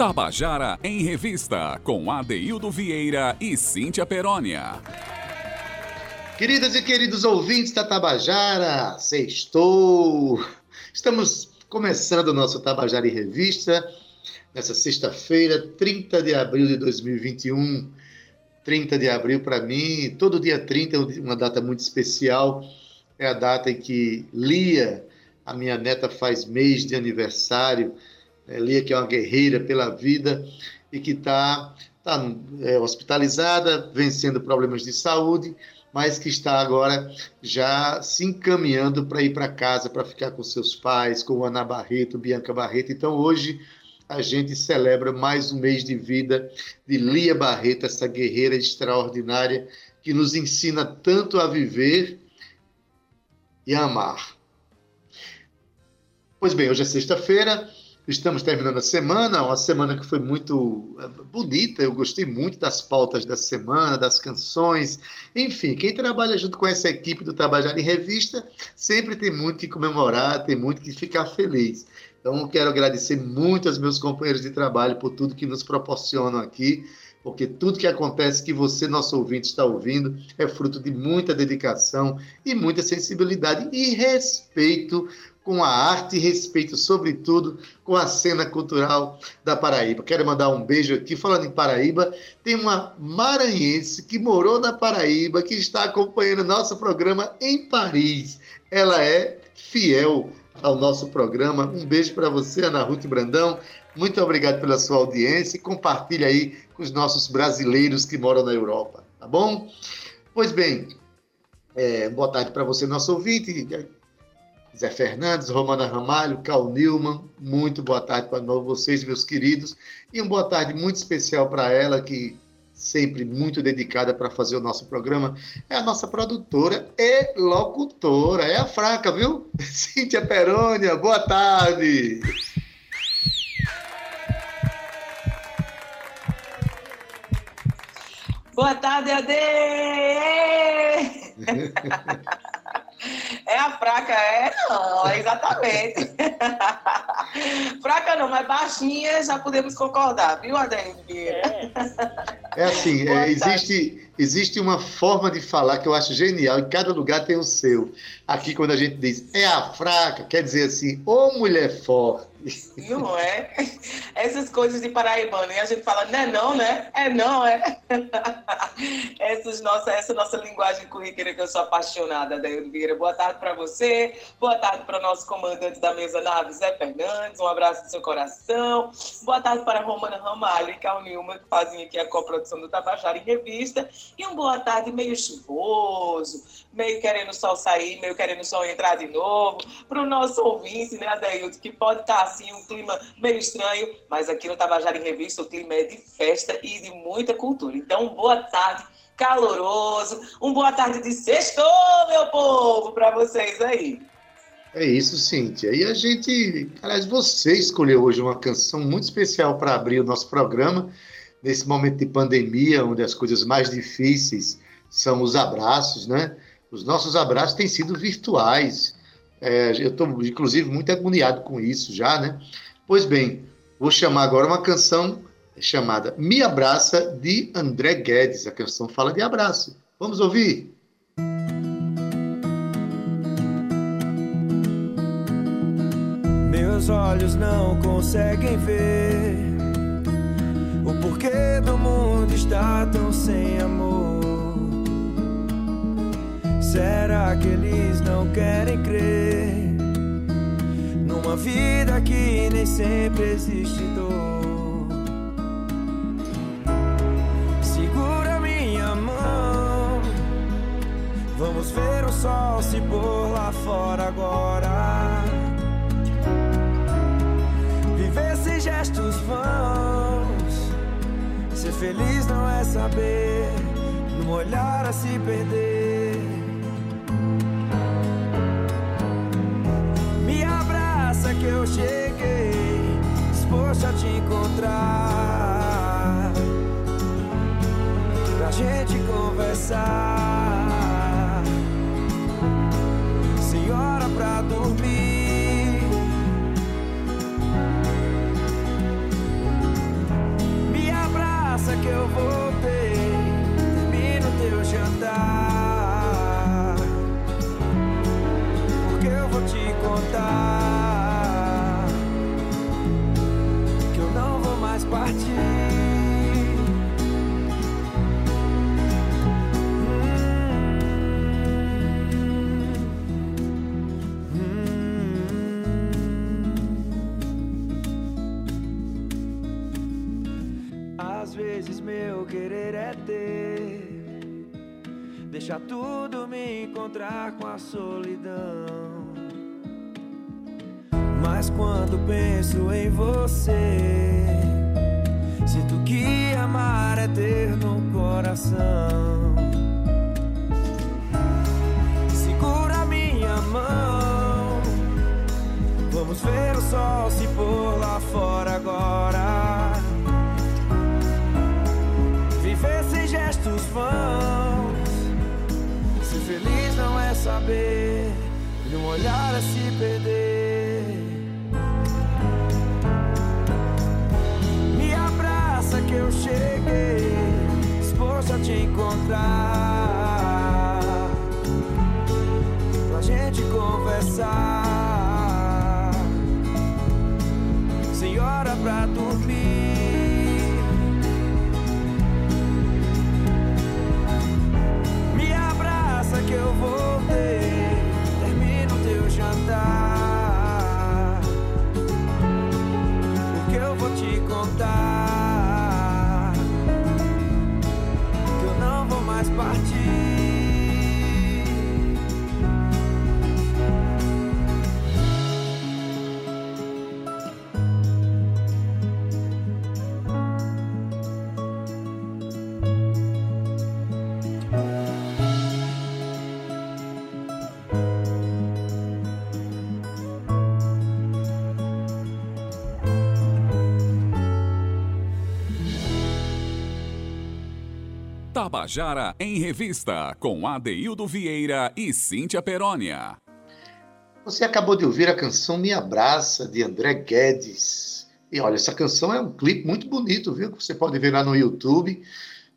Tabajara em Revista, com Adeildo Vieira e Cíntia Perónia. Queridas e queridos ouvintes da Tabajara, sextou! Estamos começando o nosso Tabajara em Revista nessa sexta-feira, 30 de abril de 2021. 30 de abril para mim, todo dia 30 é uma data muito especial. É a data em que Lia, a minha neta, faz mês de aniversário. É, Lia, que é uma guerreira pela vida e que está tá, é, hospitalizada, vencendo problemas de saúde, mas que está agora já se encaminhando para ir para casa, para ficar com seus pais, com Ana Barreto, Bianca Barreto. Então, hoje a gente celebra mais um mês de vida de Lia Barreto, essa guerreira extraordinária que nos ensina tanto a viver e a amar. Pois bem, hoje é sexta-feira, estamos terminando a semana, uma semana que foi muito eh, bonita, eu gostei muito das pautas da semana, das canções, enfim, quem trabalha junto com essa equipe do Trabalhar em Revista sempre tem muito que comemorar, tem muito que ficar feliz. Então, quero agradecer muito aos meus companheiros de trabalho por tudo que nos proporcionam aqui, porque tudo que acontece que você, nosso ouvinte, está ouvindo é fruto de muita dedicação e muita sensibilidade e respeito com a arte e respeito, sobretudo, com a cena cultural da Paraíba. Quero mandar um beijo aqui. Falando em Paraíba, tem uma maranhense que morou na Paraíba, que está acompanhando nosso programa em Paris. Ela é fiel ao nosso programa. Um beijo para você, Ana Ruth Brandão. Muito obrigado pela sua audiência e compartilhe aí com os nossos brasileiros que moram na Europa, tá bom? Pois bem, é, boa tarde para você, nosso ouvinte. Zé Fernandes, Romana Ramalho, Cal Newman, muito boa tarde para vocês, meus queridos, e uma boa tarde muito especial para ela que sempre muito dedicada para fazer o nosso programa, é a nossa produtora e locutora, é a fraca, viu? Cíntia Perônia, boa tarde! Boa tarde, Ade! É a fraca, é? Não, exatamente. fraca não, mas baixinha já podemos concordar, viu, Adélio É. é assim, é, existe, existe uma forma de falar que eu acho genial, e cada lugar tem o seu. Aqui, quando a gente diz é a fraca, quer dizer assim, ô mulher forte. Não é? Essas coisas de paraibano, e a gente fala, é não, né? É não, é? Essas nossa, essa nossa linguagem currícula que eu sou apaixonada, Daí Vieira. Boa tarde para você, boa tarde para o nosso comandante da mesa nave, Zé Fernandes, um abraço no seu coração. Boa tarde para Romana Ramalho e Cal Nilma, que fazem aqui a coprodução do Tabajara em Revista. E um boa tarde meio chuvoso, meio querendo sol sair, meio querendo sol entrar de novo. Para o nosso ouvinte, né, Adailton, que pode estar assim, um clima meio estranho, mas aqui no Tabajara em Revista o clima é de festa e de muita cultura. Então, boa tarde, caloroso, um boa tarde de sexto, meu povo, para vocês aí. É isso, Cíntia. E a gente, aliás, você escolheu hoje uma canção muito especial para abrir o nosso programa, nesse momento de pandemia, onde as coisas mais difíceis são os abraços, né? Os nossos abraços têm sido virtuais. É, eu estou, inclusive, muito agoniado com isso já, né? Pois bem, vou chamar agora uma canção chamada Me Abraça, de André Guedes. A canção fala de abraço. Vamos ouvir? Meus olhos não conseguem ver o porquê do mundo está tão sem amor. Será que eles não querem crer numa vida que nem sempre existe dor? Segura minha mão, vamos ver o sol se pôr lá fora agora. Viver sem gestos vãos, ser feliz não é saber, no olhar a se perder. Que eu cheguei, disposto a te encontrar, pra gente conversar. Tabajara em Revista, com Adeildo Vieira e Cíntia Perónia. Você acabou de ouvir a canção Me Abraça, de André Guedes. E olha, essa canção é um clipe muito bonito, viu? Você pode ver lá no YouTube.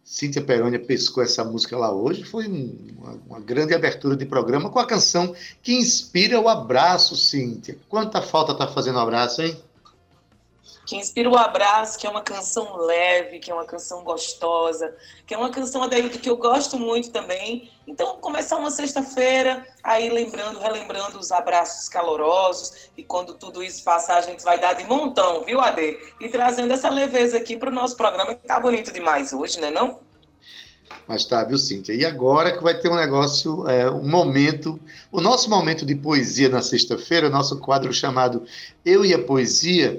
Cíntia Perônia pescou essa música lá hoje. Foi um, uma, uma, grande abertura de programa com a canção que inspira o abraço, Cíntia. Quanta falta tá fazendo o abraço, hein? Que inspira o abraço, que é uma canção leve, que é uma canção gostosa, que é uma canção Adaildo que eu gosto muito também. Então, começar uma sexta-feira, aí lembrando, relembrando os abraços calorosos, e quando tudo isso passar, a gente vai dar de montão, viu, Ade? E trazendo essa leveza aqui para o nosso programa, que tá bonito demais hoje, né não? Mas tá, viu, Cíntia? E agora que vai ter um negócio, é, um momento, o nosso momento de poesia na sexta-feira, nosso quadro chamado Eu e a Poesia,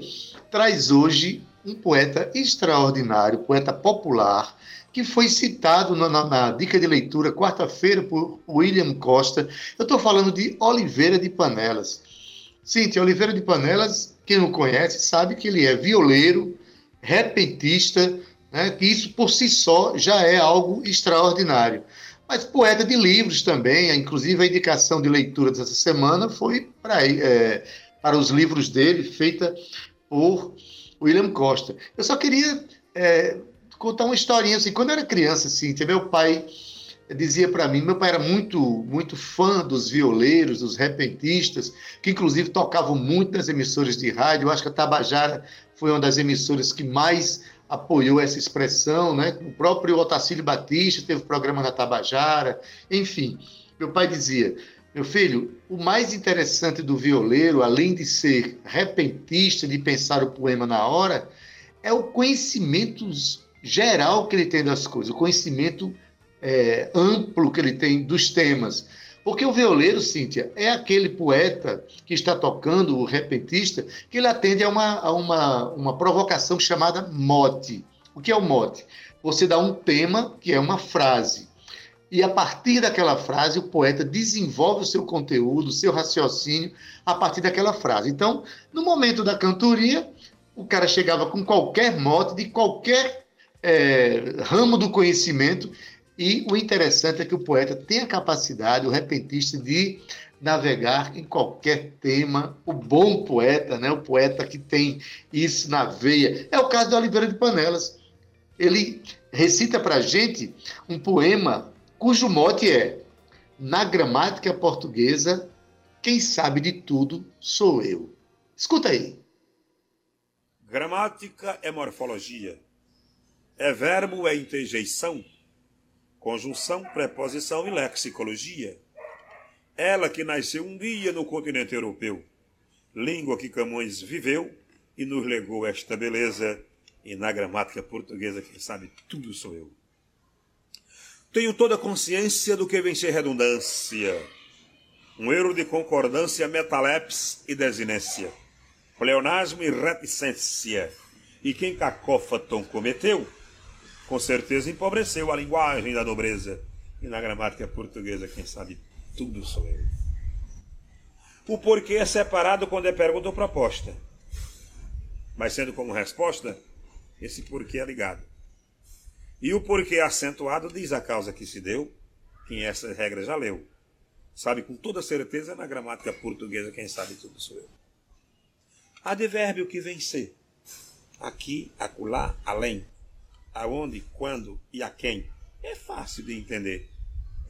traz hoje um poeta extraordinário, poeta popular, que foi citado na, na, na dica de leitura quarta-feira por William Costa. Eu estou falando de Oliveira de Panelas. Cíntia, Oliveira de Panelas, quem não conhece, sabe que ele é violeiro, repentista, né, que isso por si só já é algo extraordinário. Mas poeta de livros também, inclusive a indicação de leitura dessa semana foi para, é, para os livros dele, feita por William Costa. Eu só queria é, contar uma historinha assim. Quando eu era criança, assim, meu pai dizia para mim, meu pai era muito muito fã dos violeiros, dos repentistas, que inclusive tocavam muito nas emissoras de rádio. Eu acho que a Tabajara foi uma das emissoras que mais apoiou essa expressão, né? O próprio Otacílio Batista teve programa na Tabajara, enfim. Meu pai dizia: meu filho, o mais interessante do violeiro, além de ser repentista, de pensar o poema na hora, é o conhecimento geral que ele tem das coisas, o conhecimento é, amplo que ele tem dos temas. Porque o violeiro, Cíntia, é aquele poeta que está tocando, o repentista, que ele atende a uma, a uma, uma provocação chamada mote. O que é o mote? Você dá um tema, que é uma frase e a partir daquela frase o poeta desenvolve o seu conteúdo, o seu raciocínio a partir daquela frase. Então, no momento da cantoria, o cara chegava com qualquer mote de qualquer é, ramo do conhecimento e o interessante é que o poeta tem a capacidade, o repentista, de navegar em qualquer tema. O bom poeta, né? o poeta que tem isso na veia. É o caso de Oliveira de Panelas. Ele recita para a gente um poema cujo mote é: Na gramática portuguesa, quem sabe de tudo sou eu. Escuta aí. Gramática é morfologia. É verbo, é interjeição, conjunção, preposição e lexicologia. Ela que nasceu um dia no continente europeu, língua que Camões viveu e nos legou esta beleza, e na gramática portuguesa, quem sabe tudo sou eu. Tenho toda a consciência do que vem ser redundância. Um erro de concordância, metalepse e desinência. Pleonasmo e reticência. E quem cacófaton cometeu, com certeza empobreceu a linguagem da nobreza. E na gramática portuguesa, quem sabe tudo sou eu. O porquê é separado quando é pergunta ou proposta. Mas sendo como resposta, esse porquê é ligado. E o porquê acentuado diz a causa que se deu, quem essa regra já leu. Sabe com toda certeza na gramática portuguesa, quem sabe tudo sou eu. Advérbio que vencer. Aqui, acolá, além. Aonde, quando e a quem. É fácil de entender.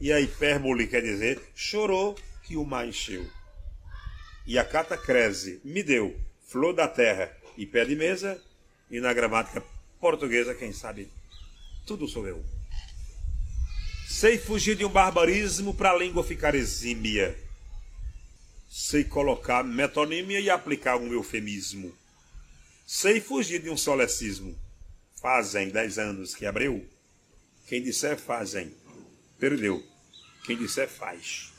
E a hipérbole quer dizer chorou que o mar encheu. E a catacrese me deu flor da terra e pé de mesa. E na gramática portuguesa, quem sabe tudo sou eu. Sei fugir de um barbarismo para a língua ficar exímia. Sei colocar metonímia e aplicar um eufemismo. Sei fugir de um solecismo. Fazem dez anos que abriu. Quem disser fazem, perdeu. Quem disser faz.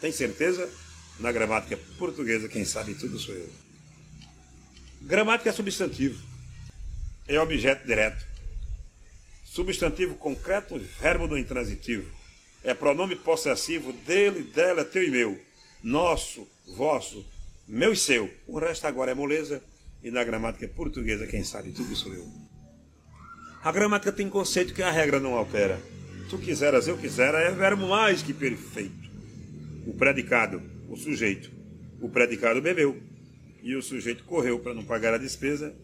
Tem certeza? Na gramática portuguesa, quem sabe tudo sou eu. Gramática é substantivo. É objeto direto substantivo concreto, verbo do intransitivo. É pronome possessivo dele, dela, teu e meu. Nosso, vosso, meu e seu. O resto agora é moleza. E na gramática portuguesa, quem sabe tudo sou eu. A gramática tem conceito que a regra não altera. Tu quiseras, eu quisera, é verbo mais que perfeito. O predicado, o sujeito. O predicado bebeu. E o sujeito correu para não pagar a despesa.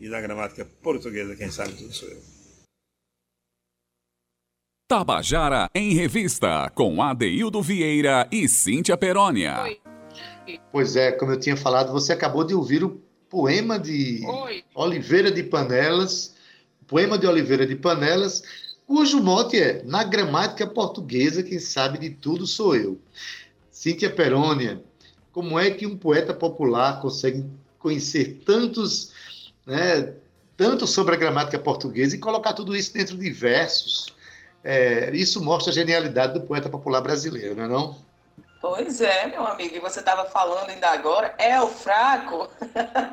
E na gramática portuguesa, quem sabe tudo sou eu. Tabajara em Revista, com Adeildo Vieira e Cíntia Perónia. Oi. Pois é, como eu tinha falado, você acabou de ouvir o poema de Oi. Oliveira de Panelas, poema de Oliveira de Panelas, cujo mote é Na gramática portuguesa, quem sabe de tudo sou eu. Cíntia Perônia, como é que um poeta popular consegue conhecer tantos, né, tanto sobre a gramática portuguesa e colocar tudo isso dentro de versos? É, isso mostra a genialidade do poeta popular brasileiro, não é não? Pois é, meu amigo, e você estava falando ainda agora, é o fraco?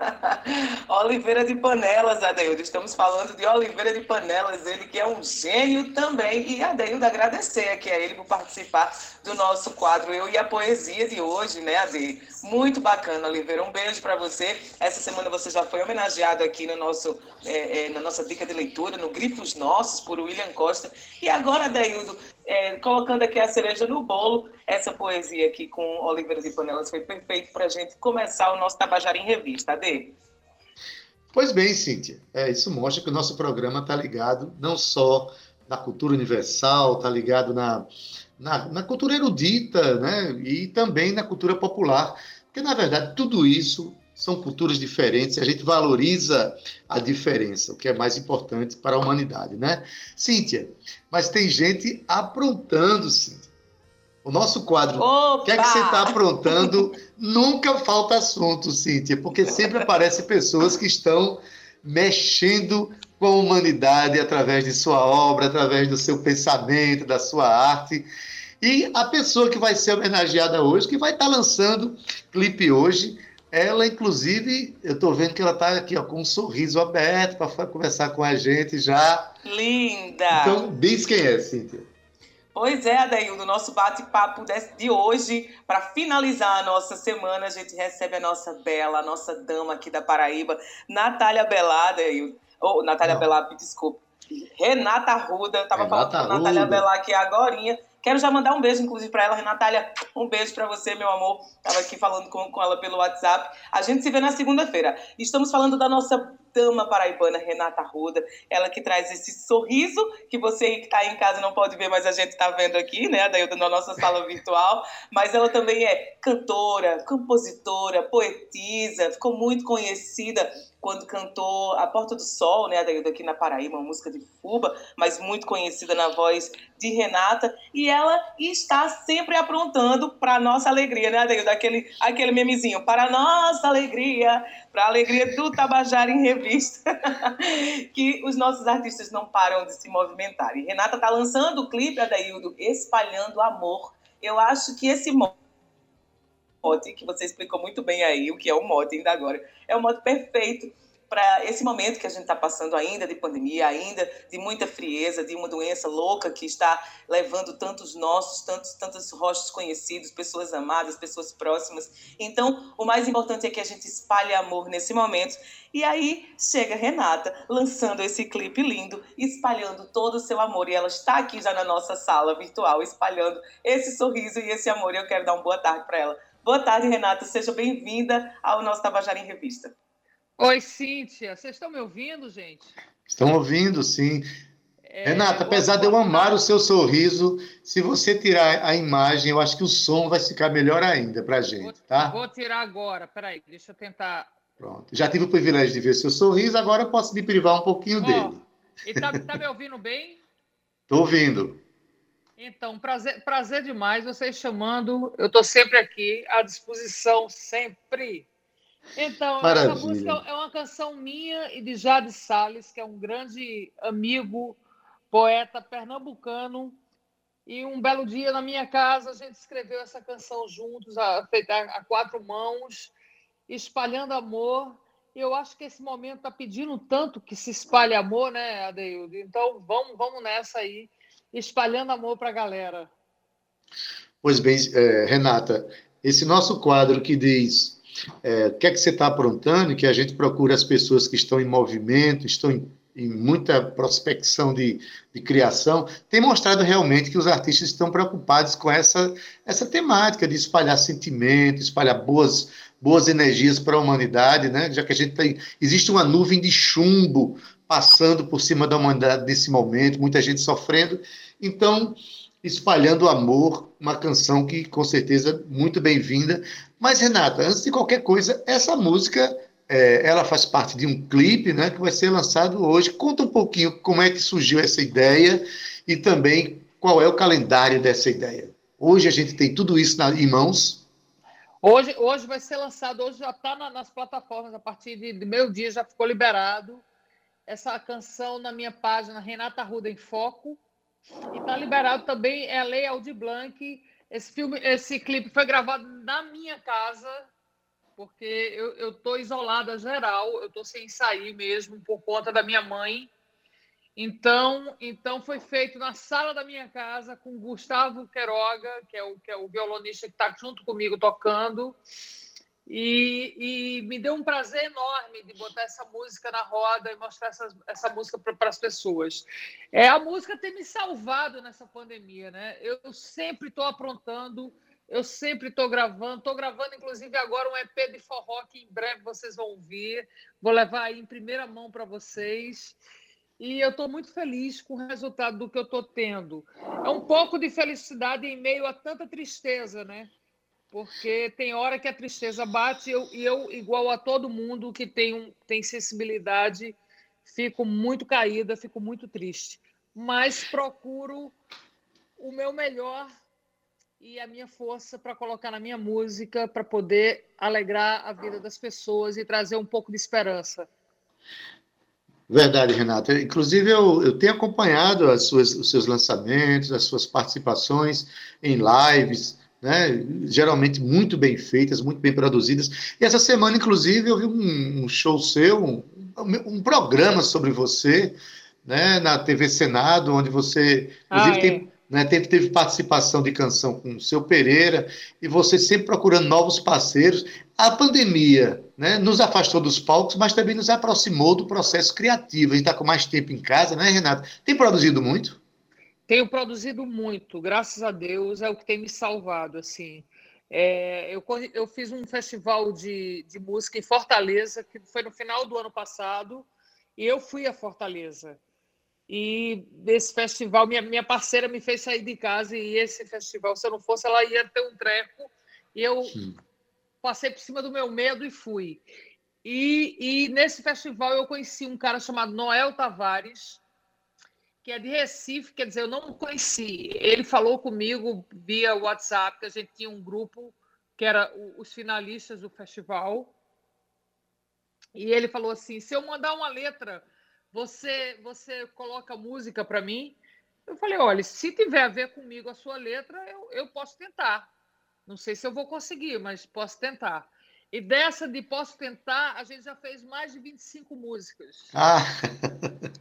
Oliveira de Panelas, Adeildo. Estamos falando de Oliveira de Panelas, ele que é um gênio também. E Adeildo, agradecer aqui a ele por participar do nosso quadro Eu e a Poesia de hoje, né, Ade? Muito bacana, Oliveira. Um beijo para você. Essa semana você já foi homenageado aqui no nosso, é, é, na nossa dica de leitura, no Grifos Nossos, por William Costa. E agora, Adeildo, é, colocando aqui a cereja no bolo, essa poesia aqui com Oliveira de Panelas foi perfeito para a gente começar o nosso Tabajara em Revista, Ade. Pois bem, Cíntia, é, isso mostra que o nosso programa está ligado não só na cultura universal, está ligado na, na, na, cultura erudita, né? E também na cultura popular. Porque, na verdade, tudo isso são culturas diferentes, a gente valoriza a diferença, o que é mais importante para a humanidade, né? Cíntia, mas tem gente aprontando, Cíntia. O nosso quadro, o que é que você está aprontando? Nunca falta assunto, Cíntia, porque sempre aparecem pessoas que estão mexendo com a humanidade através de sua obra, através do seu pensamento, da sua arte. E a pessoa que vai ser homenageada hoje, que vai estar lançando clipe hoje, ela, inclusive, eu estou vendo que ela está aqui ó, com um sorriso aberto para conversar com a gente já. Linda! Então, diz quem é, Cíntia. Pois é, Adaildo, nosso bate-papo de hoje, para finalizar a nossa semana, a gente recebe a nossa bela, a nossa dama aqui da Paraíba, Natália Belada, ou oh, Natália Belada, desculpa, Renata Arruda, estava falando com Natália Belá aqui agora. Quero já mandar um beijo, inclusive, para ela, Renatália. Um beijo para você, meu amor. Estava aqui falando com, com ela pelo WhatsApp. A gente se vê na segunda-feira. Estamos falando da nossa dama paraibana, Renata Ruda. Ela que traz esse sorriso que você que está em casa não pode ver, mas a gente está vendo aqui, né? Daí na nossa sala virtual. Mas ela também é cantora, compositora, poetisa. Ficou muito conhecida quando cantou A Porta do Sol, né, daqui na Paraíba, uma música de Fuba, mas muito conhecida na voz de Renata, e ela está sempre aprontando para nossa alegria, né, Adeildo? Aquele, aquele memezinho, para nossa alegria, para a alegria do Tabajara em Revista que os nossos artistas não param de se movimentar. E Renata está lançando o clipe, Adaildo, Espalhando Amor. Eu acho que esse mote, que você explicou muito bem aí, o que é o mote ainda agora, é o mote perfeito para esse momento que a gente está passando ainda de pandemia, ainda de muita frieza, de uma doença louca que está levando tantos nossos, tantos, tantos rostos conhecidos, pessoas amadas, pessoas próximas. Então, o mais importante é que a gente espalhe amor nesse momento. E aí chega Renata lançando esse clipe lindo, espalhando todo o seu amor. E ela está aqui já na nossa sala virtual, espalhando esse sorriso e esse amor. E eu quero dar uma boa tarde para ela. Boa tarde, Renata. Seja bem-vinda ao nosso Tabajara em Revista. Oi, Cíntia. Vocês estão me ouvindo, gente? Estão ouvindo, sim. É, Renata, apesar de eu amar o seu sorriso, se você tirar a imagem, eu acho que o som vai ficar melhor ainda para a gente, vou, tá? Vou tirar agora, peraí, deixa eu tentar. Pronto. Já tive o privilégio de ver seu sorriso, agora eu posso me privar um pouquinho oh, dele. E tá, tá me ouvindo bem? Estou ouvindo. Então, prazer, prazer demais vocês chamando. Eu estou sempre aqui, à disposição, sempre. Então, Maravilha. essa música é uma canção minha e de Jade Salles, que é um grande amigo, poeta pernambucano. E um belo dia na minha casa a gente escreveu essa canção juntos, feita a quatro mãos, espalhando amor. E eu acho que esse momento está pedindo tanto que se espalhe amor, né, Adeildo? Então vamos, vamos nessa aí, espalhando amor para a galera. Pois bem, é, Renata, esse nosso quadro que diz é, o que é que você está aprontando, que a gente procura as pessoas que estão em movimento, estão em, em muita prospecção de, de, criação, tem mostrado realmente que os artistas estão preocupados com essa, essa temática de espalhar sentimento, espalhar boas, boas energias para a humanidade, né? já que a gente tem. Existe uma nuvem de chumbo passando por cima da humanidade nesse momento, muita gente sofrendo. Então, espalhando amor, uma canção que com certeza muito bem-vinda. Mas Renata, antes de qualquer coisa, essa música é, ela faz parte de um clipe, né, que vai ser lançado hoje. Conta um pouquinho como é que surgiu essa ideia e também qual é o calendário dessa ideia. Hoje a gente tem tudo isso na, em mãos. Hoje, hoje vai ser lançado, hoje já está na, nas plataformas, a partir de, de meio dia já ficou liberado essa canção na minha página Renata Ruda em Foco e está liberado também é a Lei Aldir Blanc. Esse filme, esse clipe foi gravado na minha casa, porque eu estou isolada geral, eu estou sem sair mesmo por conta da minha mãe. Então, então foi feito na sala da minha casa com Gustavo Queiroga, que é o, que é o violonista que está junto comigo tocando. E, e, me deu um prazer enorme de botar essa música na roda e mostrar essa, essa música para as pessoas. É a música ter me salvado nessa pandemia, né? Eu sempre estou aprontando, eu sempre estou gravando, estou gravando inclusive agora um EP de forró que em breve vocês vão ouvir. Vou levar aí em primeira mão para vocês. E eu estou muito feliz com o resultado do que eu estou tendo. É um pouco de felicidade em meio a tanta tristeza, né? Porque tem hora que a tristeza bate e eu, eu, igual a todo mundo que tem, um, tem sensibilidade, fico muito caída, fico muito triste. Mas procuro o meu melhor e a minha força para colocar na minha música, para poder alegrar a vida das pessoas e trazer um pouco de esperança. Verdade, Renata. Inclusive, eu, eu tenho acompanhado as suas, os seus lançamentos, as suas participações em lives né? geralmente muito bem feitas, muito bem produzidas. E essa semana, inclusive, eu vi um, um show seu, um, um, programa sobre você, né? na TV Senado, onde você, inclusive, ah, é. tem, né, teve, teve participação de canção com o seu Pereira, e você sempre procurando novos parceiros. A pandemia né, nos afastou dos palcos, mas também nos aproximou do processo criativo. A gente está com mais tempo em casa, né, Renato? Tem produzido muito? Tenho produzido muito, graças a Deus, é o que tem me salvado, assim. É, eu, eu fiz um festival de, de música em Fortaleza, que foi no final do ano passado, e eu fui a Fortaleza. E esse festival, minha, minha parceira me fez sair de casa, e esse festival, se eu não fosse, ela ia ter um treco, e eu Sim. passei por cima do meu medo e fui. E, e nesse festival eu conheci um cara chamado Noel Tavares, que é de Recife, quer dizer, eu não conheci. Ele falou comigo via WhatsApp, que a gente tinha um grupo que era os finalistas do festival. E ele falou assim: se eu mandar uma letra, você, você coloca música para mim? Eu falei: olha, se tiver a ver comigo a sua letra, eu, eu posso tentar. Não sei se eu vou conseguir, mas posso tentar. E dessa de posso tentar, a gente já fez mais de 25 músicas. Ah.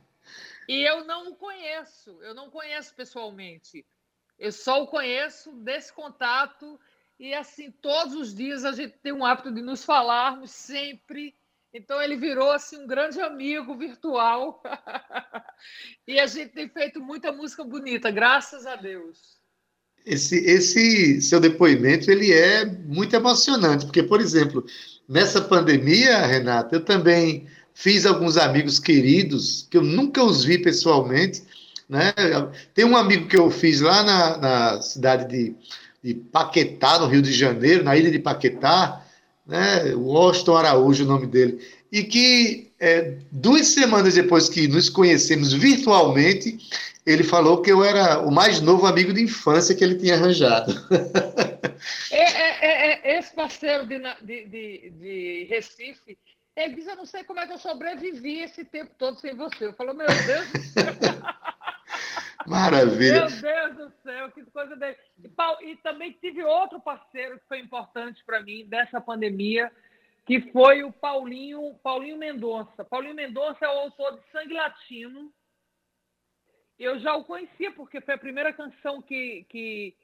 E eu não o conheço, eu não conheço pessoalmente. Eu só o conheço desse contato e assim todos os dias a gente tem um hábito de nos falarmos sempre. Então ele virou assim um grande amigo virtual. e a gente tem feito muita música bonita, graças a Deus. Esse, esse seu depoimento ele é muito emocionante, porque, por exemplo, nessa pandemia, Renata, eu também fiz alguns amigos queridos que eu nunca os vi pessoalmente. Né? Tem um amigo que eu fiz lá na, na cidade de, de Paquetá, no Rio de Janeiro, na ilha de Paquetá, né? o Washington Araújo, o nome dele, e que é, duas semanas depois que nos conhecemos virtualmente, ele falou que eu era o mais novo amigo de infância que ele tinha arranjado. É, é, é, é esse parceiro de, de, de, Recife, ele diz: Eu não sei como é que eu sobrevivi esse tempo todo sem você. Eu falo: Meu Deus do céu. Maravilha. Meu Deus do céu, que coisa dele. E, e também tive outro parceiro que foi importante para mim dessa pandemia, que foi o Paulinho, Paulinho Mendonça. Paulinho Mendonça é o autor de Sangue Latino eu já o conhecia, porque foi a primeira canção que, que,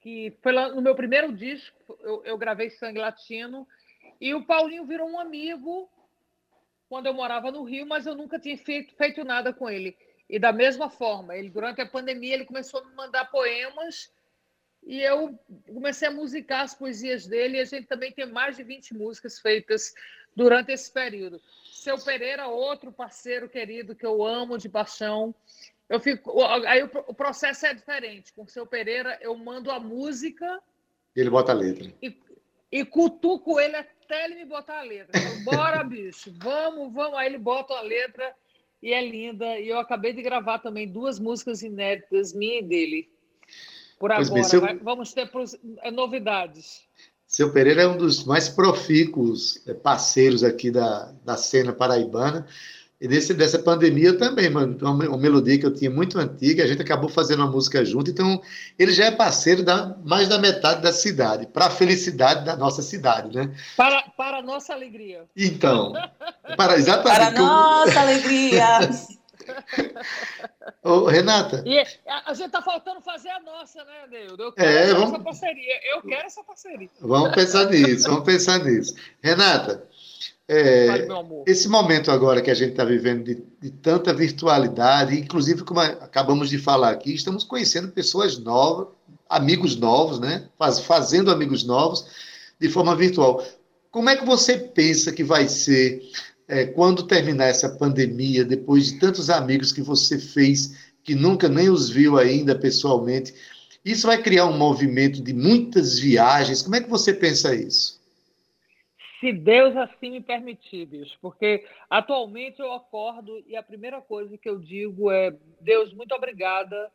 que foi lá no meu primeiro disco, eu, eu gravei Sangue Latino, e o Paulinho virou um amigo quando eu morava no Rio, mas eu nunca tinha feito, feito nada com ele. E da mesma forma, ele durante a pandemia ele começou a me mandar poemas e eu comecei a musicar as poesias dele e a gente também tem mais de 20 músicas feitas durante esse período. Seu Pereira, outro parceiro querido que eu amo de paixão, eu fico, aí o, o, processo é diferente. Com o seu Pereira, eu mando a música. Ele bota a letra. E, e cutuco ele até ele me botar a letra. Eu, Bora, bicho, vamos, vamos. Aí ele bota a letra e é linda. E eu acabei de gravar também duas músicas inéditas, minha e dele. Por pois agora. Bem, seu... Vamos ter é, novidades. Seu Pereira é um dos mais profícuos é, parceiros aqui da, da cena paraibana. E desse, dessa pandemia também, mano, uma, uma, melodia que eu tinha muito antiga, a gente acabou fazendo uma música junto, então ele já é parceiro da mais da metade da cidade, para a felicidade da nossa cidade, né? Para, para a nossa alegria. Então, para, exatamente. Para a nossa alegria. Ô, Renata. E a, gente está faltando fazer a nossa, né, Deildo? Eu quero é, vamos... essa parceria. Eu quero essa parceria. Vamos pensar nisso, vamos pensar nisso. Renata, é, esse momento agora que a gente está vivendo de, de, tanta virtualidade, inclusive como acabamos de falar aqui, estamos conhecendo pessoas novas, amigos novos, né? Faz, fazendo amigos novos de forma virtual. Como é que você pensa que vai ser é, quando terminar essa pandemia, depois de tantos amigos que você fez que nunca nem os viu ainda pessoalmente? Isso vai criar um movimento de muitas viagens. Como é que você pensa isso? Se Deus assim me permitir, bicho, porque atualmente eu acordo e a primeira coisa que eu digo é: Deus, muito obrigada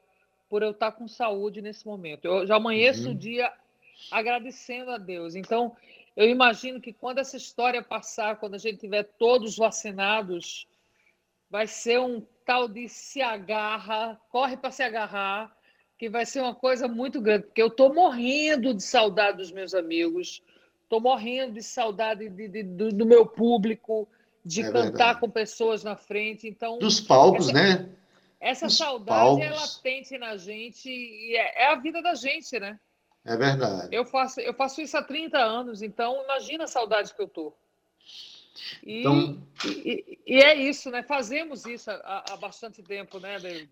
por eu estar com saúde nesse momento. Eu já amanheço uhum. o dia agradecendo a Deus. Então, eu imagino que quando essa história passar, quando a gente tiver todos vacinados, vai ser um tal de se agarra, corre para se agarrar, que vai ser uma coisa muito grande, porque eu estou morrendo de saudade dos meus amigos Estou morrendo de saudade de, de, do, do, meu público, de é cantar verdade. com pessoas na frente. Então, Dos palcos, essa, né? Essa Dos saudade palcos. é latente na gente e é, é, a vida da gente, né? É verdade. Eu faço, eu faço isso há 30 anos, então imagina a saudade que eu tô. E, então... e, e, é isso, né? Fazemos isso há, há bastante tempo, né, David?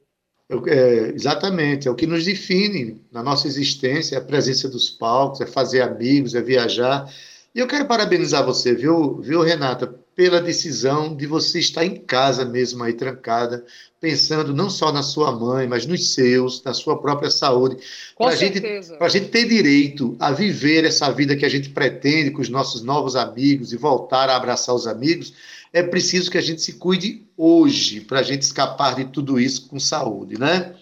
É, exatamente, é o que nos define na nossa existência, é a presença dos palcos, é fazer amigos, é viajar. E eu quero parabenizar você, viu, viu, Renata, pela decisão de você estar em casa mesmo aí trancada, pensando não só na sua mãe, mas nos seus, na sua própria saúde. Com pra certeza. Para a gente ter direito a viver essa vida que a gente pretende com os nossos novos amigos e voltar a abraçar os amigos, é preciso que a gente se cuide hoje para a gente escapar de tudo isso com saúde, né?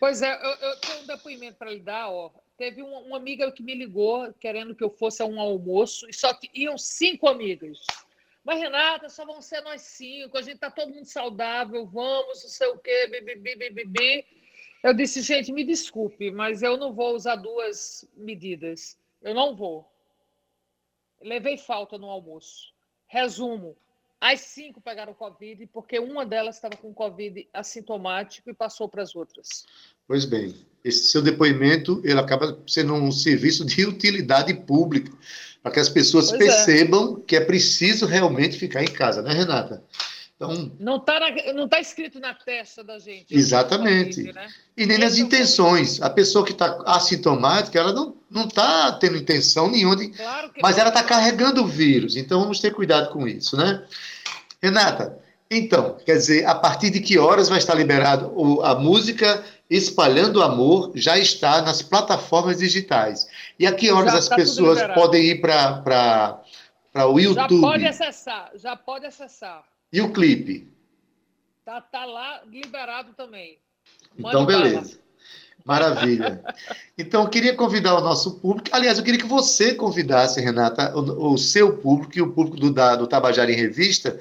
Pois é, eu, eu tenho um depoimento para lhe dar. Ó. Teve uma, amiga que me ligou querendo que eu fosse a um almoço, e só iam cinco amigas. Mas, Renata, só vão ser nós cinco, a gente tá todo mundo saudável, vamos, não sei o quê, bibibi, bibibi. Eu disse, gente, me desculpe, mas eu não vou usar duas medidas. Eu não vou. Levei falta no almoço. Resumo: as cinco pegaram Covid porque uma delas estava com Covid assintomático e passou para as outras. Pois bem, esse seu depoimento ele acaba sendo um serviço de utilidade pública para que as pessoas pois é. percebam é. que é preciso realmente ficar em casa, né, Renata? Então, não está não tá escrito na testa da gente. Exatamente. Vida, né? E nem nas é intenções. A pessoa que está assintomática, ela não está tendo intenção nenhuma de. Claro mas não. ela está carregando o vírus. Então vamos ter cuidado com isso, né? Renata, então, quer dizer, a partir de que horas vai estar liberado o, a música Espalhando Amor já está nas plataformas digitais. E a que horas já as tá pessoas podem ir para o YouTube? Já pode acessar, já pode acessar. E o clipe? Tá, tá lá liberado também. Então, beleza. Maravilha. Então, eu queria convidar o nosso público. Aliás, eu queria que você convidasse, Renata, o, o seu público e o público do, da, do Tabajara em Revista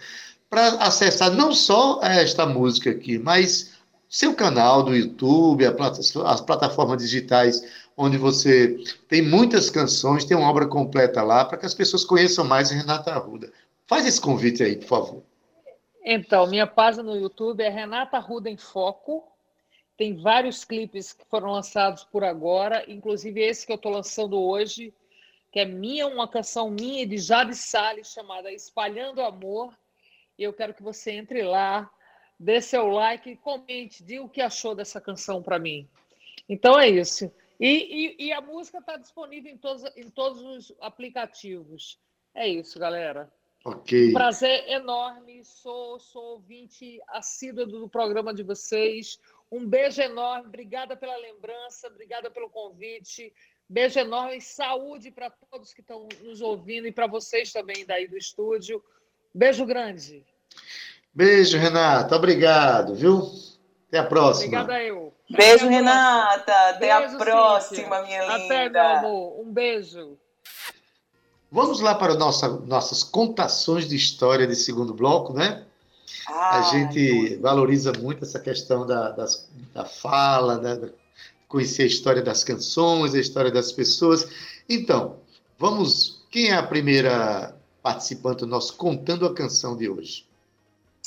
para acessar não só esta música aqui, mas seu canal do YouTube, as plataformas digitais, onde você tem muitas canções, tem uma obra completa lá, para que as pessoas conheçam mais Renata Arruda. Faz esse convite aí, por favor. Então, minha página no YouTube é Renata Arruda em Foco. Tem vários clipes que foram lançados por agora, inclusive esse que eu estou lançando hoje, que é minha, uma canção minha de Jade Salles, chamada Espalhando Amor. E eu quero que você entre lá, dê seu like, comente, diga o que achou dessa canção para mim. Então é isso. E, e, e a música está disponível em todos, em todos os aplicativos. É isso, galera. Ok. Um prazer enorme. Sou, sou ouvinte assíduo do programa de vocês. Um beijo enorme. Obrigada pela lembrança, obrigada pelo convite. Beijo enorme. Saúde para todos que estão nos ouvindo e para vocês também daí do estúdio. Beijo grande. Beijo, Renata. Obrigado, viu? Até a próxima. Obrigada eu. Beijo, Renata. Até beijo, a próxima, Cíntia. minha linda. Até, meu amor. Um beijo. Vamos lá para nossa, nossas contações de história de segundo bloco, né? a gente valoriza muito essa questão da, das, da fala, né? conhecer a história das canções, a história das pessoas. Então, vamos. Quem é a primeira participante do nosso Contando a Canção de hoje?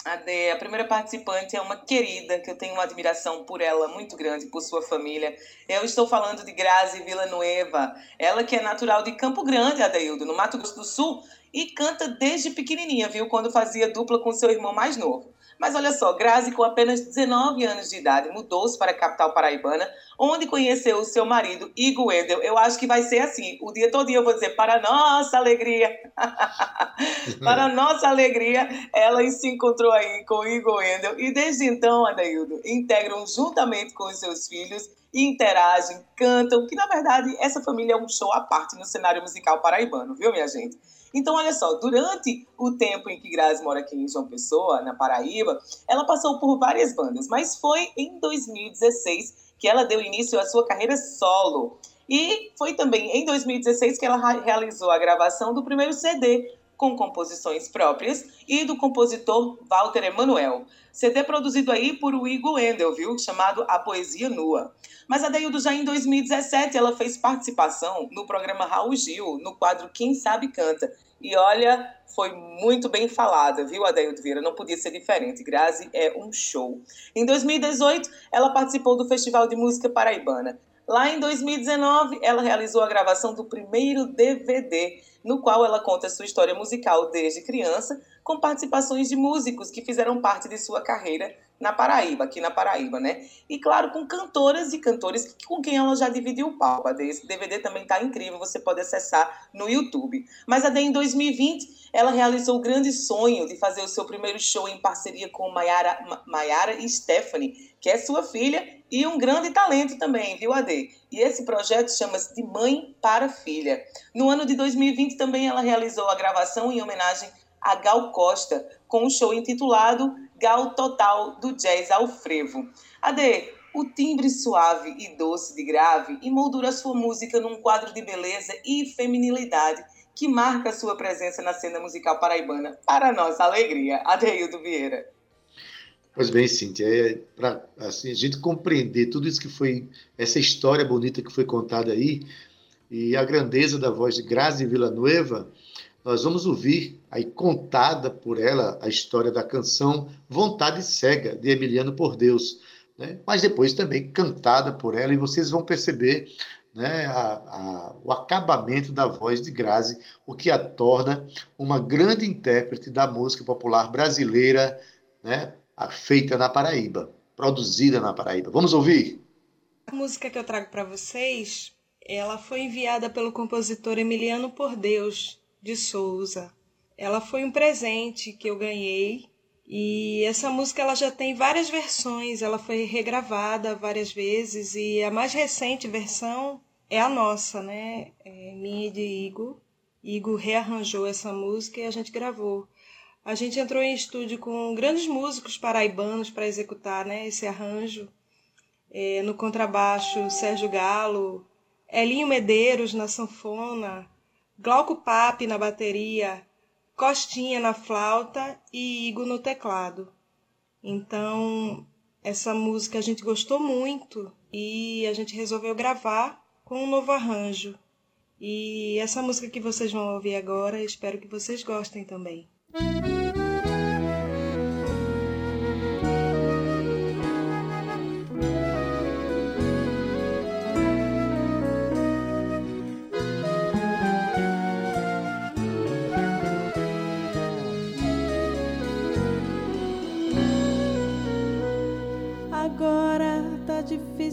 A, primeira participante é uma querida, que eu tenho uma admiração por ela muito grande, por sua família. Eu estou falando de Grazi Villanueva, ela que é natural de Campo Grande, Adeildo, no Mato Grosso do Sul, e canta desde pequenininha, viu? Quando fazia dupla com seu irmão mais novo. Mas olha só, Grazi, com apenas 19 anos de idade, mudou-se para a capital paraibana, onde conheceu o seu marido, Igor Wendel. Eu acho que vai ser assim, o dia todo eu vou dizer, para nossa alegria, para nossa alegria, ela se encontrou aí com Igor Wendel. E desde então, Adaildo, integram juntamente com os seus filhos interagem, cantam, que na verdade essa família é um show à parte no cenário musical paraibano, viu, minha gente? Então, olha só, durante o tempo em que Grazi mora aqui em João Pessoa, na Paraíba, ela passou por várias bandas, mas foi em 2016 que ela deu início à sua carreira solo. E foi também em 2016 que ela realizou a gravação do primeiro CD, com composições próprias, e do compositor Walter Emanuel. CD produzido aí por Igor Endel, viu? Chamado A Poesia Nua. Mas a Deildo já em 2017 ela fez participação no programa Raul Gil, no quadro Quem Sabe Canta. E olha, foi muito bem falada, viu, Adaildo Vieira? Não podia ser diferente. Grazi é um show. Em 2018, ela participou do Festival de Música Paraibana. Lá em 2019, ela realizou a gravação do primeiro DVD, no qual ela conta sua história musical desde criança, com participações de músicos que fizeram parte de sua carreira na Paraíba, aqui na Paraíba, né? E claro, com cantoras e cantores com quem ela já dividiu o palco. Esse DVD também está incrível, você pode acessar no YouTube. Mas até em 2020, ela realizou o grande sonho de fazer o seu primeiro show em parceria com Maiara, Maiara e Stephanie, que é sua filha e um grande talento também, viu, Ade? E esse projeto chama-se De Mãe para Filha. No ano de 2020 também ela realizou a gravação em homenagem a Gal Costa, com um show intitulado Gal Total do Jazz ao Frevo. Ade, o timbre suave e doce de grave emoldura sua música num quadro de beleza e feminilidade que marca sua presença na cena musical paraibana. Para nossa alegria, Adeildo Vieira. Pois bem, Cíntia, é para assim, a gente compreender tudo isso que foi, essa história bonita que foi contada aí, e a grandeza da voz de Grazi Villanueva, nós vamos ouvir aí contada por ela a história da canção Vontade Cega, de Emiliano por Deus, né? mas depois também cantada por ela, e vocês vão perceber né, a, a, o acabamento da voz de Grazi, o que a torna uma grande intérprete da música popular brasileira, né, feita na Paraíba, produzida na Paraíba. Vamos ouvir? A música que eu trago para vocês, ela foi enviada pelo compositor Emiliano Por Deus de Souza. Ela foi um presente que eu ganhei e essa música ela já tem várias versões, ela foi regravada várias vezes e a mais recente versão é a nossa, né? É minha e de Igor. Igor rearranjou essa música e a gente gravou. A gente entrou em estúdio com grandes músicos paraibanos para executar né, esse arranjo. É, no contrabaixo, Sérgio Galo, Elinho Medeiros na sanfona, Glauco Pape na bateria, Costinha na flauta e Igor no teclado. Então, essa música a gente gostou muito e a gente resolveu gravar com um novo arranjo. E essa música que vocês vão ouvir agora, espero que vocês gostem também. Agora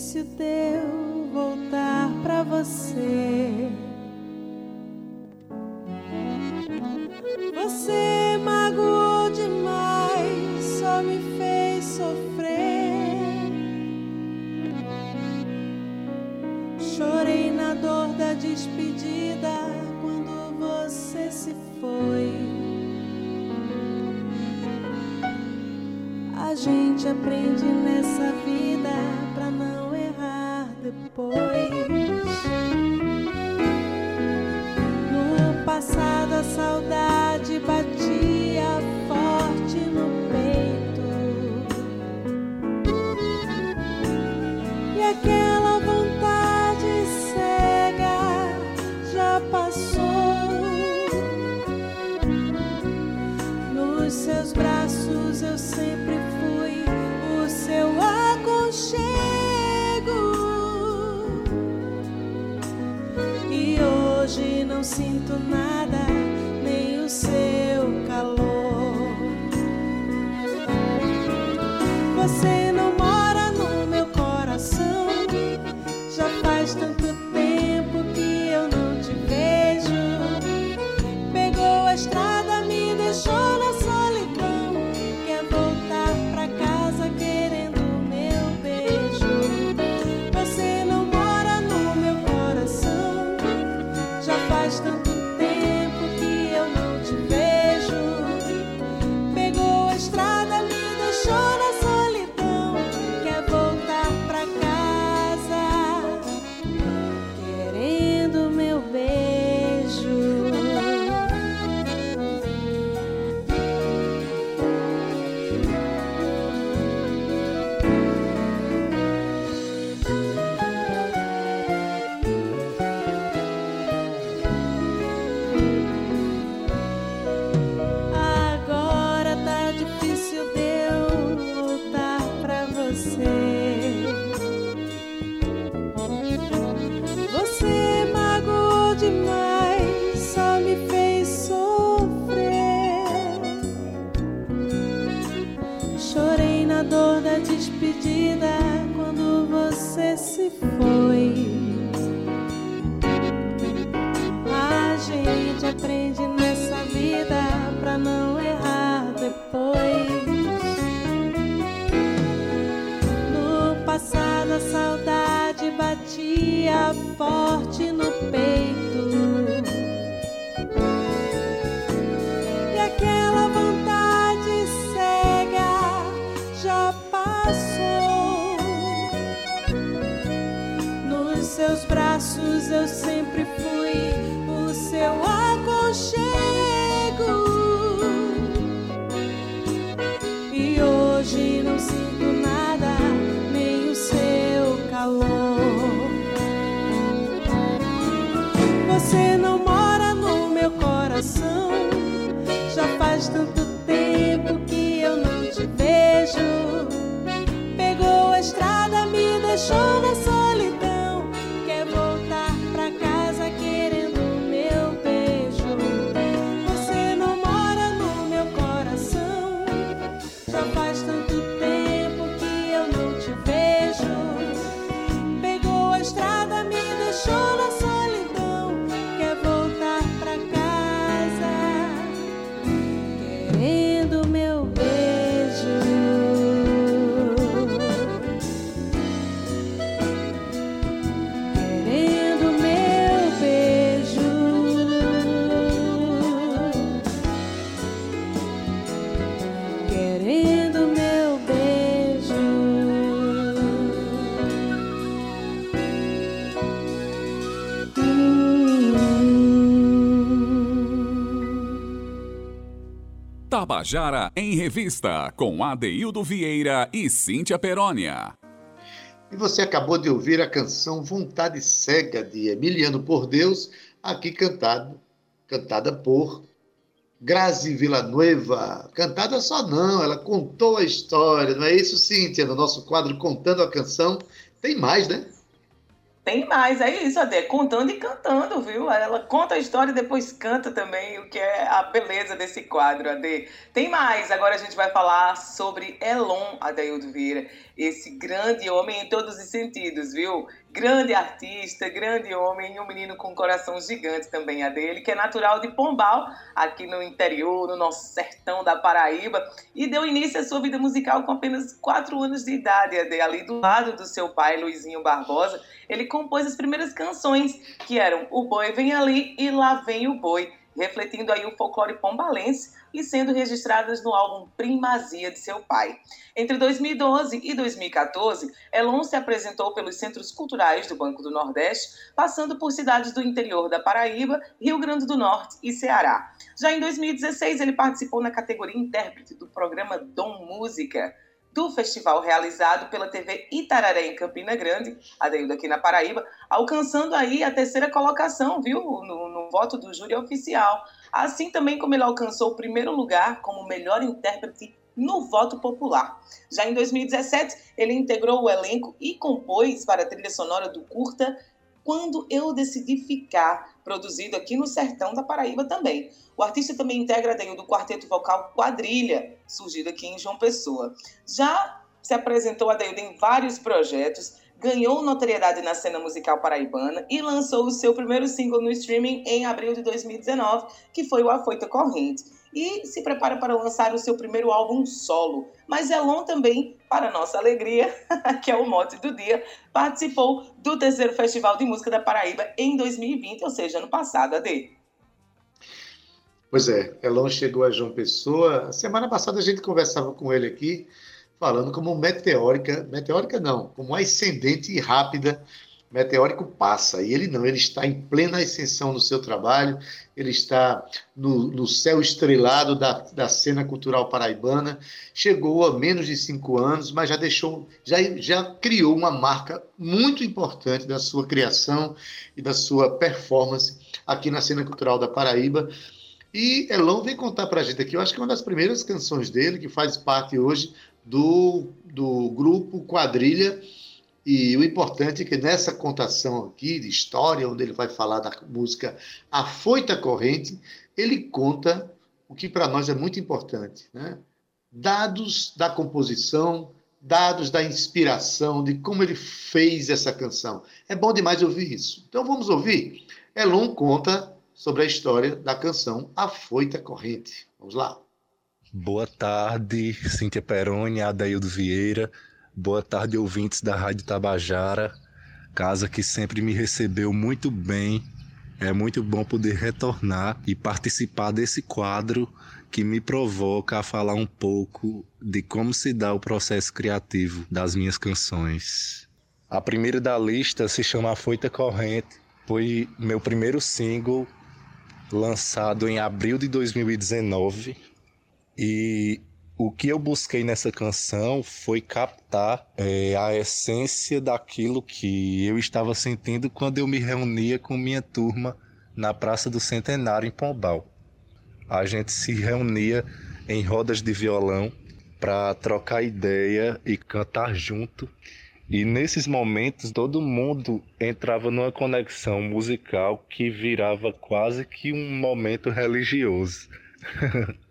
difícil teu voltar você. Você Tabajara em Revista, com Adeildo Vieira e Cíntia Perónia. E você acabou de ouvir a canção Vontade Cega, de Emiliano por Deus, aqui cantado, cantada por Grazi Villanueva. Cantada só não, ela contou a história, não é isso, Cíntia? No nosso quadro Contando a Canção, tem mais, né? Tem mais, é isso, Adê, contando e cantando, viu? Ela conta a história e depois canta também, o que é a beleza desse quadro, Adê. Tem mais, agora a gente vai falar sobre Elon Adeildo Vieira, esse grande homem em todos os sentidos, viu? Grande artista, grande homem e um menino com um coração gigante também a dele, que é natural de Pombal, aqui no interior, no nosso sertão da Paraíba, e deu início à sua vida musical com apenas quatro anos de idade, ali do lado do seu pai, Luizinho Barbosa, ele compôs as primeiras canções, que eram O Boi Vem Ali e Lá Vem o Boi, refletindo aí o folclore pombalense, e sendo registradas no álbum Primazia de seu pai. Entre 2012 e 2014, Elon se apresentou pelos centros culturais do Banco do Nordeste, passando por cidades do interior da Paraíba, Rio Grande do Norte e Ceará. Já em 2016, ele participou na categoria intérprete do programa Dom Música, do festival realizado pela TV Itararé em Campina Grande, Adeildo aqui na Paraíba, alcançando aí a terceira colocação, viu, no, no voto do júri oficial. Assim também como ele alcançou o primeiro lugar como melhor intérprete no voto popular. Já em 2017, ele integrou o elenco e compôs para a trilha sonora do curta Quando Eu Decidi Ficar, produzido aqui no Sertão da Paraíba também. O artista também integra daí do quarteto vocal Quadrilha, surgido aqui em João Pessoa. Já se apresentou a Deildo em vários projetos, ganhou notoriedade na cena musical paraibana e lançou o seu primeiro single no streaming em abril de 2019, que foi o Afoita Corrente. E se prepara para lançar o seu primeiro álbum solo. Mas Elon também, para nossa alegria, que é o mote do dia, participou do terceiro Festival de Música da Paraíba em 2020, ou seja, ano passado, AD. Pois é, Elon chegou a João Pessoa. Semana passada a gente conversava com ele aqui falando como meteórica, meteórica não, como ascendente e rápida, meteórico passa. E ele não, ele está em plena ascensão no seu trabalho, ele está no, no céu estrelado da, da cena cultural paraibana, chegou a menos de cinco anos, mas já deixou, já, já criou uma marca muito importante da sua criação e da sua performance aqui na cena cultural da Paraíba. E Elon vem contar para a gente aqui, eu acho que é uma das primeiras canções dele, que faz parte hoje do, do grupo Quadrilha. E o importante é que nessa contação aqui de história, onde ele vai falar da música A Foita Corrente, ele conta o que para nós é muito importante, né? Dados da composição, dados da inspiração, de como ele fez essa canção. É bom demais ouvir isso. Então vamos ouvir. Elon conta sobre a história da canção A Foita Corrente. Vamos lá. Boa tarde, Cíntia Peroni, Adaildo Vieira. Boa tarde, ouvintes da Rádio Tabajara, casa que sempre me recebeu muito bem. É muito bom poder retornar e participar desse quadro que me provoca a falar um pouco de como se dá o processo criativo das minhas canções. A primeira da lista se chama Foita Corrente, foi meu primeiro single lançado em abril de 2019 e o que eu busquei nessa canção foi captar é, a essência daquilo que eu estava sentindo quando eu me reunia com minha turma na Praça do Centenário, em Pombal. A gente se reunia em rodas de violão para trocar ideia e cantar junto. E nesses momentos todo mundo entrava numa conexão musical que virava quase que um momento religioso.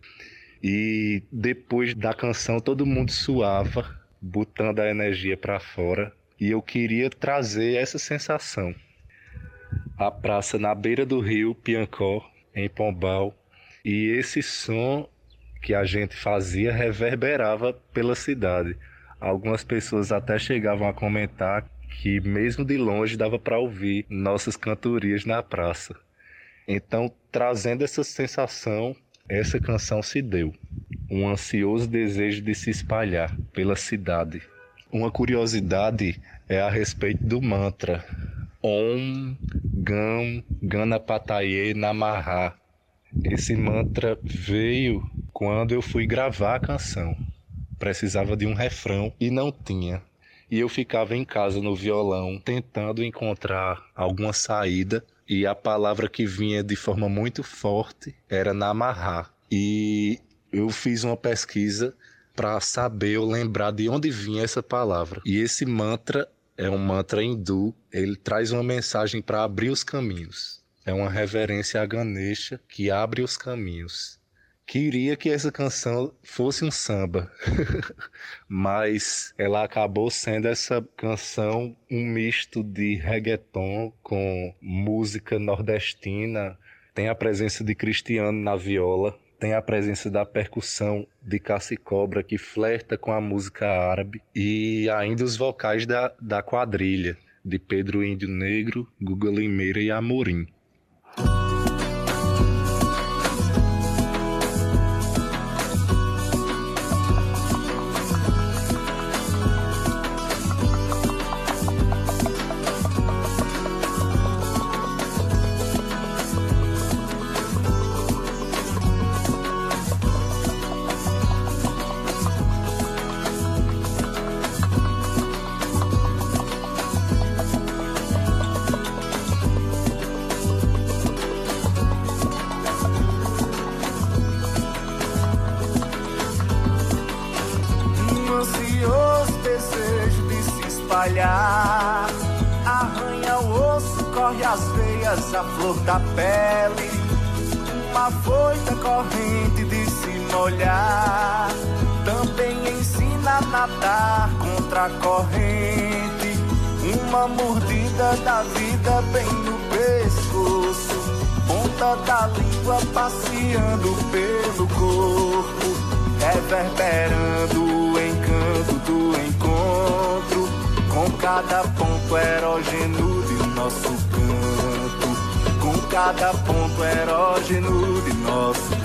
E depois da canção todo mundo suava, botando a energia para fora, e eu queria trazer essa sensação. A praça na beira do rio Piancó, em Pombal, e esse som que a gente fazia reverberava pela cidade. Algumas pessoas até chegavam a comentar que mesmo de longe dava para ouvir nossas cantorias na praça. Então, trazendo essa sensação, essa canção se deu. Um ansioso desejo de se espalhar pela cidade. Uma curiosidade é a respeito do mantra Om Gam Ganapataye Namaha. Esse mantra veio quando eu fui gravar a canção. Precisava de um refrão e não tinha. E eu ficava em casa no violão tentando encontrar alguma saída e a palavra que vinha de forma muito forte era namarrar. E eu fiz uma pesquisa para saber ou lembrar de onde vinha essa palavra. E esse mantra é um mantra hindu, ele traz uma mensagem para abrir os caminhos. É uma reverência a Ganesha que abre os caminhos. Queria que essa canção fosse um samba, mas ela acabou sendo essa canção um misto de reggaeton com música nordestina. Tem a presença de Cristiano na viola, tem a presença da percussão de Cassi Cobra, que flerta com a música árabe, e ainda os vocais da, da quadrilha, de Pedro Índio Negro, Guga Limeira e Amorim. Nosso canto, com cada ponto erógeno de nosso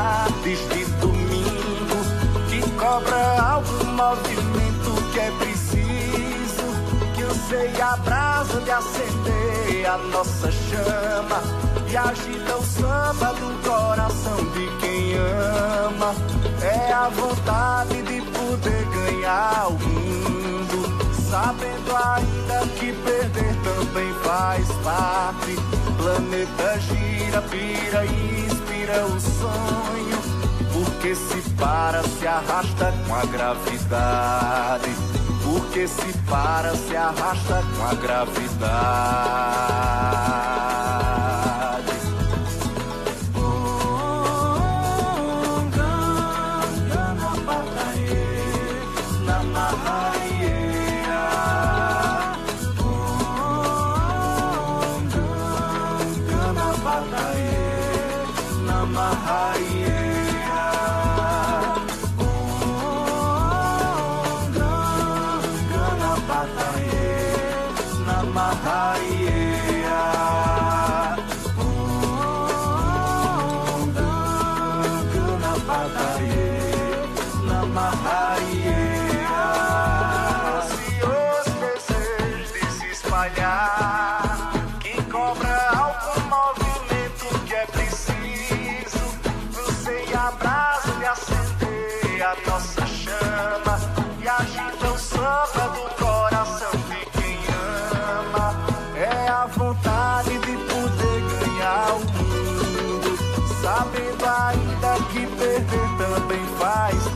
tardes de domingo que cobra algum movimento que é preciso. Que eu sei a brasa de acender a nossa chama e agita o samba do coração de quem ama. É a vontade de poder ganhar o mundo, sabendo ainda que perder também faz parte. Planeta gira, pira e inspira o sonho. Porque se para, se arrasta com a gravidade. Porque se para, se arrasta com a gravidade.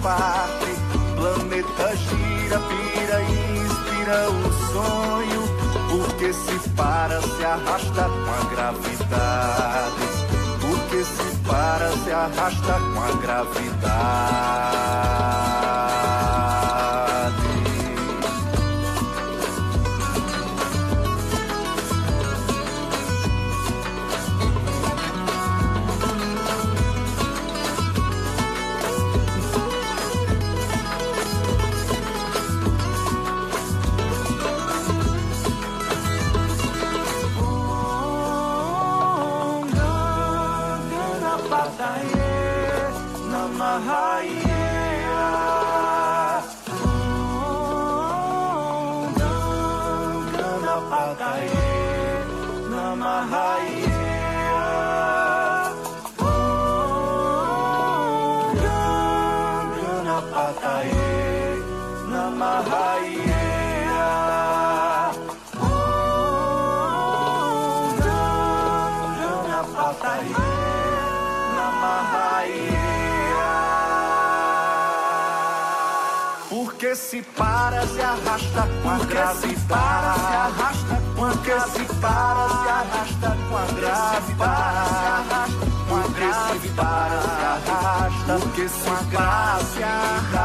Parte. Planeta gira, pira e inspira o sonho. Porque se para, se arrasta com a gravidade. Porque se para, se arrasta com a gravidade. Se para, se arrasta com a graça e para, se arrasta com a graça e para, se arrasta com a graça e para, se arrasta com a graça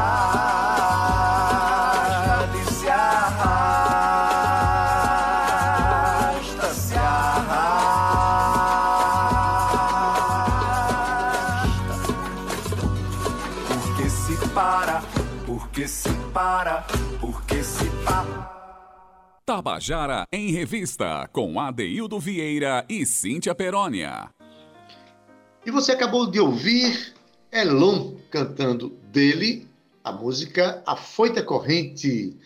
Tabajara em Revista, com Adeildo Vieira e Cíntia Perónia. E você acabou de ouvir Elon cantando dele a música A Foita Corrente.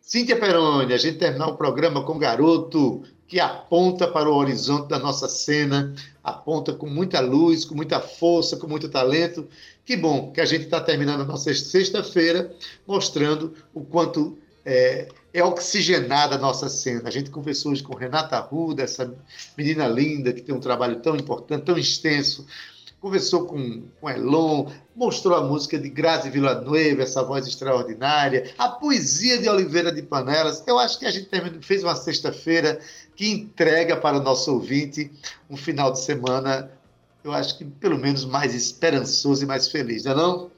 Cíntia Peroni, a gente terminar o programa com um garoto que aponta para o horizonte da nossa cena, aponta com muita luz, com muita força, com muito talento. Que bom que a gente está terminando a nossa sexta-feira mostrando o quanto é, é oxigenada a nossa cena. A gente conversou hoje com Renata Arruda, essa menina linda que tem um trabalho tão importante, tão extenso. Conversou com, com Elon, mostrou a música de Grazi Villanueva, essa voz extraordinária, a poesia de Oliveira de Panelas. Eu acho que a gente fez uma sexta-feira que entrega para o nosso ouvinte um final de semana, eu acho que pelo menos mais esperançoso e mais feliz, não é não?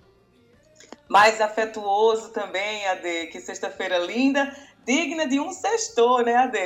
Mais afetuoso também, Ade. Que sexta-feira linda, digna de um sextor, né, Ade?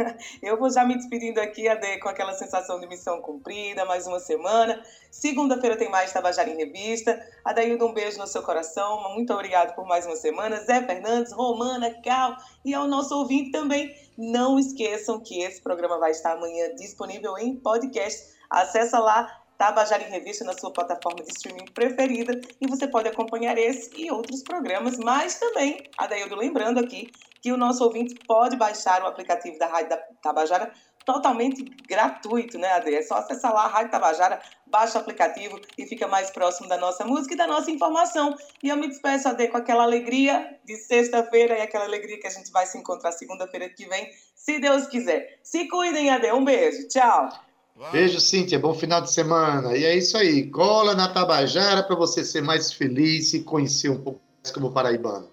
Eu vou já me despedindo aqui, Ade, com aquela sensação de missão cumprida, mais uma semana. Segunda-feira tem mais Tabajara em Revista. Adaildo, um beijo no seu coração. Muito obrigado por mais uma semana. Zé Fernandes, Romana, Cal e ao nosso ouvinte também. Não esqueçam que esse programa vai estar amanhã disponível em podcast. Acesse lá Tabajara em Revista na sua plataforma de streaming preferida e você pode acompanhar esse e outros programas, mas também, Adaildo lembrando aqui, que o nosso ouvinte pode baixar o aplicativo da Rádio Tabajara totalmente gratuito, né, Ade? É só acessar lá a Rádio Tabajara, baixa o aplicativo e fica mais próximo da nossa música e da nossa informação. E eu me despeço, Ade, com aquela alegria de sexta-feira e aquela alegria que a gente vai se encontrar segunda-feira que vem, se Deus quiser. Se cuidem, Ade. Um beijo. Tchau. Beijo, Cíntia. Bom final de semana. E é isso aí. Cola na Tabajara para você ser mais feliz e conhecer um pouco mais como paraibano.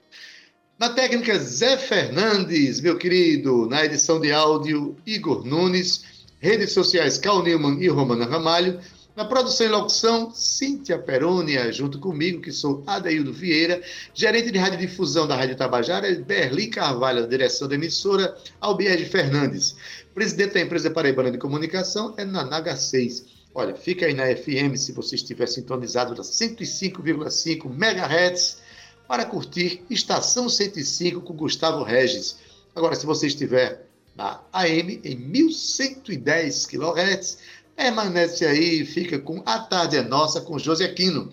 Na técnica, Zé Fernandes, meu querido. Na edição de áudio, Igor Nunes. Redes sociais, Cal Newman e Romana Ramalho. Na produção e locução, Cíntia Perônia, junto comigo, que sou Adaildo Vieira, gerente de radiodifusão da Rádio Tabajara, Berlim Carvalho, direção da emissora, Albierde Fernandes. Presidente da empresa Paraibana de Comunicação é Nanaga 6. Olha, fica aí na FM se você estiver sintonizado na 105,5 MHz para curtir Estação 105 com Gustavo Regis. Agora, se você estiver na AM em 1110 kHz, permanece aí e fica com A Tarde é Nossa com José Aquino.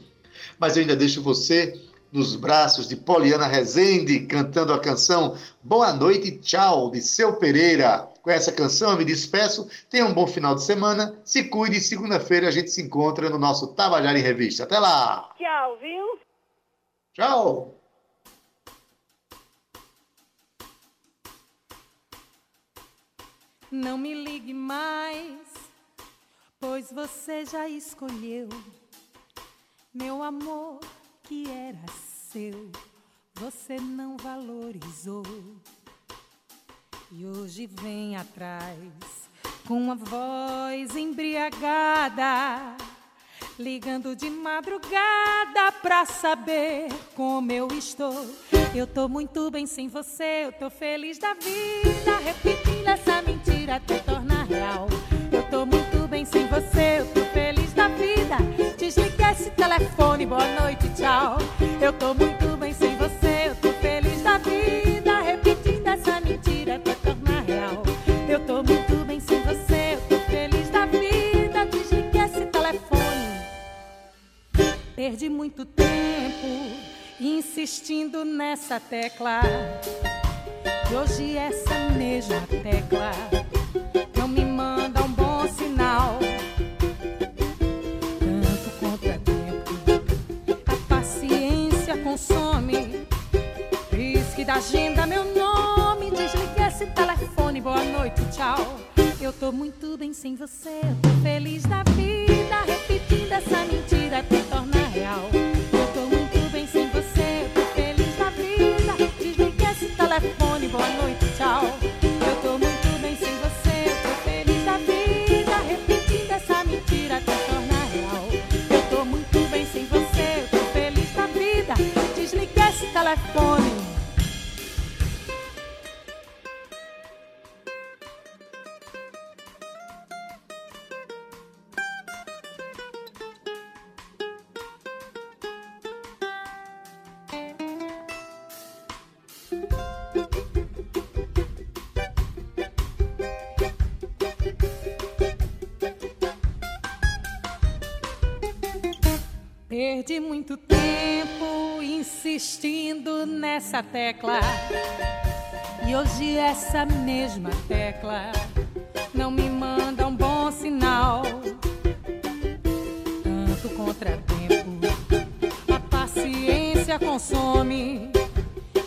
Mas eu ainda deixo você nos braços de Poliana Rezende, cantando a canção Boa Noite e Tchau, de Seu Pereira. Com essa canção eu me despeço. Tenha um bom final de semana. Se cuide. Segunda-feira a gente se encontra no nosso Tabajara em Revista. Até lá. Tchau, viu? Tchau. Não me ligue mais, pois você já escolheu meu amor que era seu, você não valorizou. E hoje vem atrás com a voz embriagada, ligando de madrugada pra saber como eu estou. Eu tô muito bem sem você, eu tô feliz da vida, repetindo essa mentira até tornar real. Eu tô muito bem sem você, eu tô feliz da vida. Desliga esse telefone, boa noite, tchau. Eu tô muito bem sem você, eu tô feliz da vida, repetindo essa mentira até tornar real. Eu tô muito bem sem você, eu tô feliz da vida. Desliga esse telefone. Perdi muito tempo insistindo nessa tecla. E hoje essa mesma tecla Risque da agenda meu nome, desligue esse telefone, boa noite, tchau. Eu tô muito bem sem você, eu tô feliz da vida, nessa tecla. E hoje essa mesma tecla não me manda um bom sinal. Tanto contratempo, a paciência consome.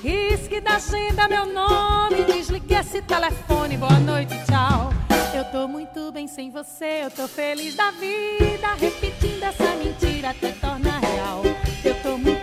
Risque da agenda meu nome, desligue esse telefone, boa noite, tchau. Eu tô muito bem sem você, eu tô feliz da vida, repetindo essa mentira até tornar real. Eu tô muito